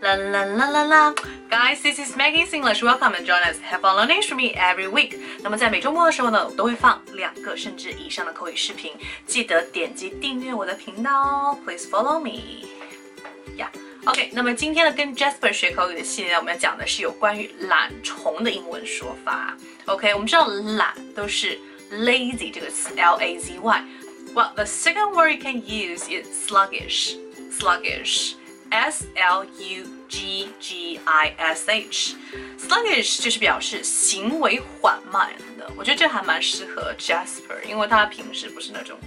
La la la la la. Guys, this is Maggie's English. Welcome and join us. Have fun learning with me every week. 那么在每周末的时候呢，我都会放两个甚至以上的口语视频，记得点击订阅我的频道哦。Please follow me. Yeah. OK，那么今天呢，跟 Jasper 学口语的系列，我们要讲的是有关于懒虫的英文说法。OK，我们知道懒都是 lazy 这个词，L A Z Y。Well, the second word you can use is sluggish. Sluggish. S L U G G I S H. Sluggish 就是表示行为缓慢的。我觉得这还蛮适合 Jasper，因为他平时不是那种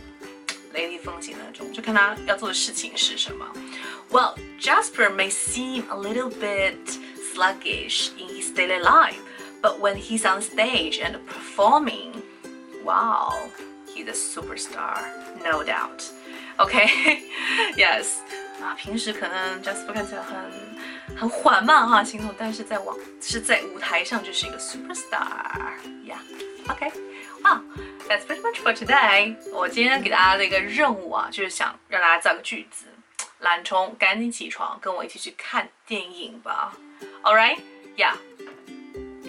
雷厉风行的那种，就看他要做的事情是什么。Well, Jasper may seem a little bit sluggish in his daily life, but when he's on stage and performing, wow, he's a superstar, no doubt. Okay, yes. 啊，平时可能 Jasper 看起来很很缓慢哈行动，但是在网是在舞台上就是一个 superstar。Yeah, OK，哇、wow,，That's pretty much for today。我今天给大家的一个任务啊，就是想让大家造个句子。懒虫，赶紧起床，跟我一起去看电影吧。All right, yeah.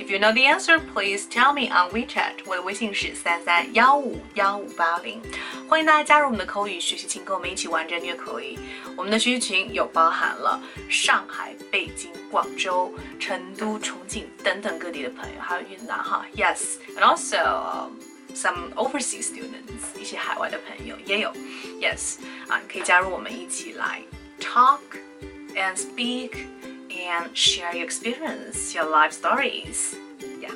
If you know the answer, please tell me on WeChat. 我的微信是三三幺五幺五八零，欢迎大家加入我们的口语学习群，跟我们一起玩着虐口语。我们的学习群有包含了上海、北京、广州、成都、重庆等等各地的朋友，还有云南哈。Yes, and also some overseas students，一些海外的朋友也有。Yes，啊，可以加入我们一起来 talk and speak and share your experience, your life stories. Yeah.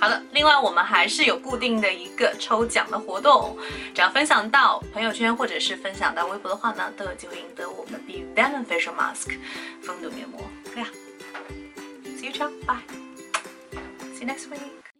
好的，另外我们还是有固定的一个抽奖的活动，只要分享到朋友圈或者是分享到微博的话呢，都有机会赢得我们 Bee Venom Facial Mask 风度面膜。对呀、啊。See you, ciao. Bye. See you next week.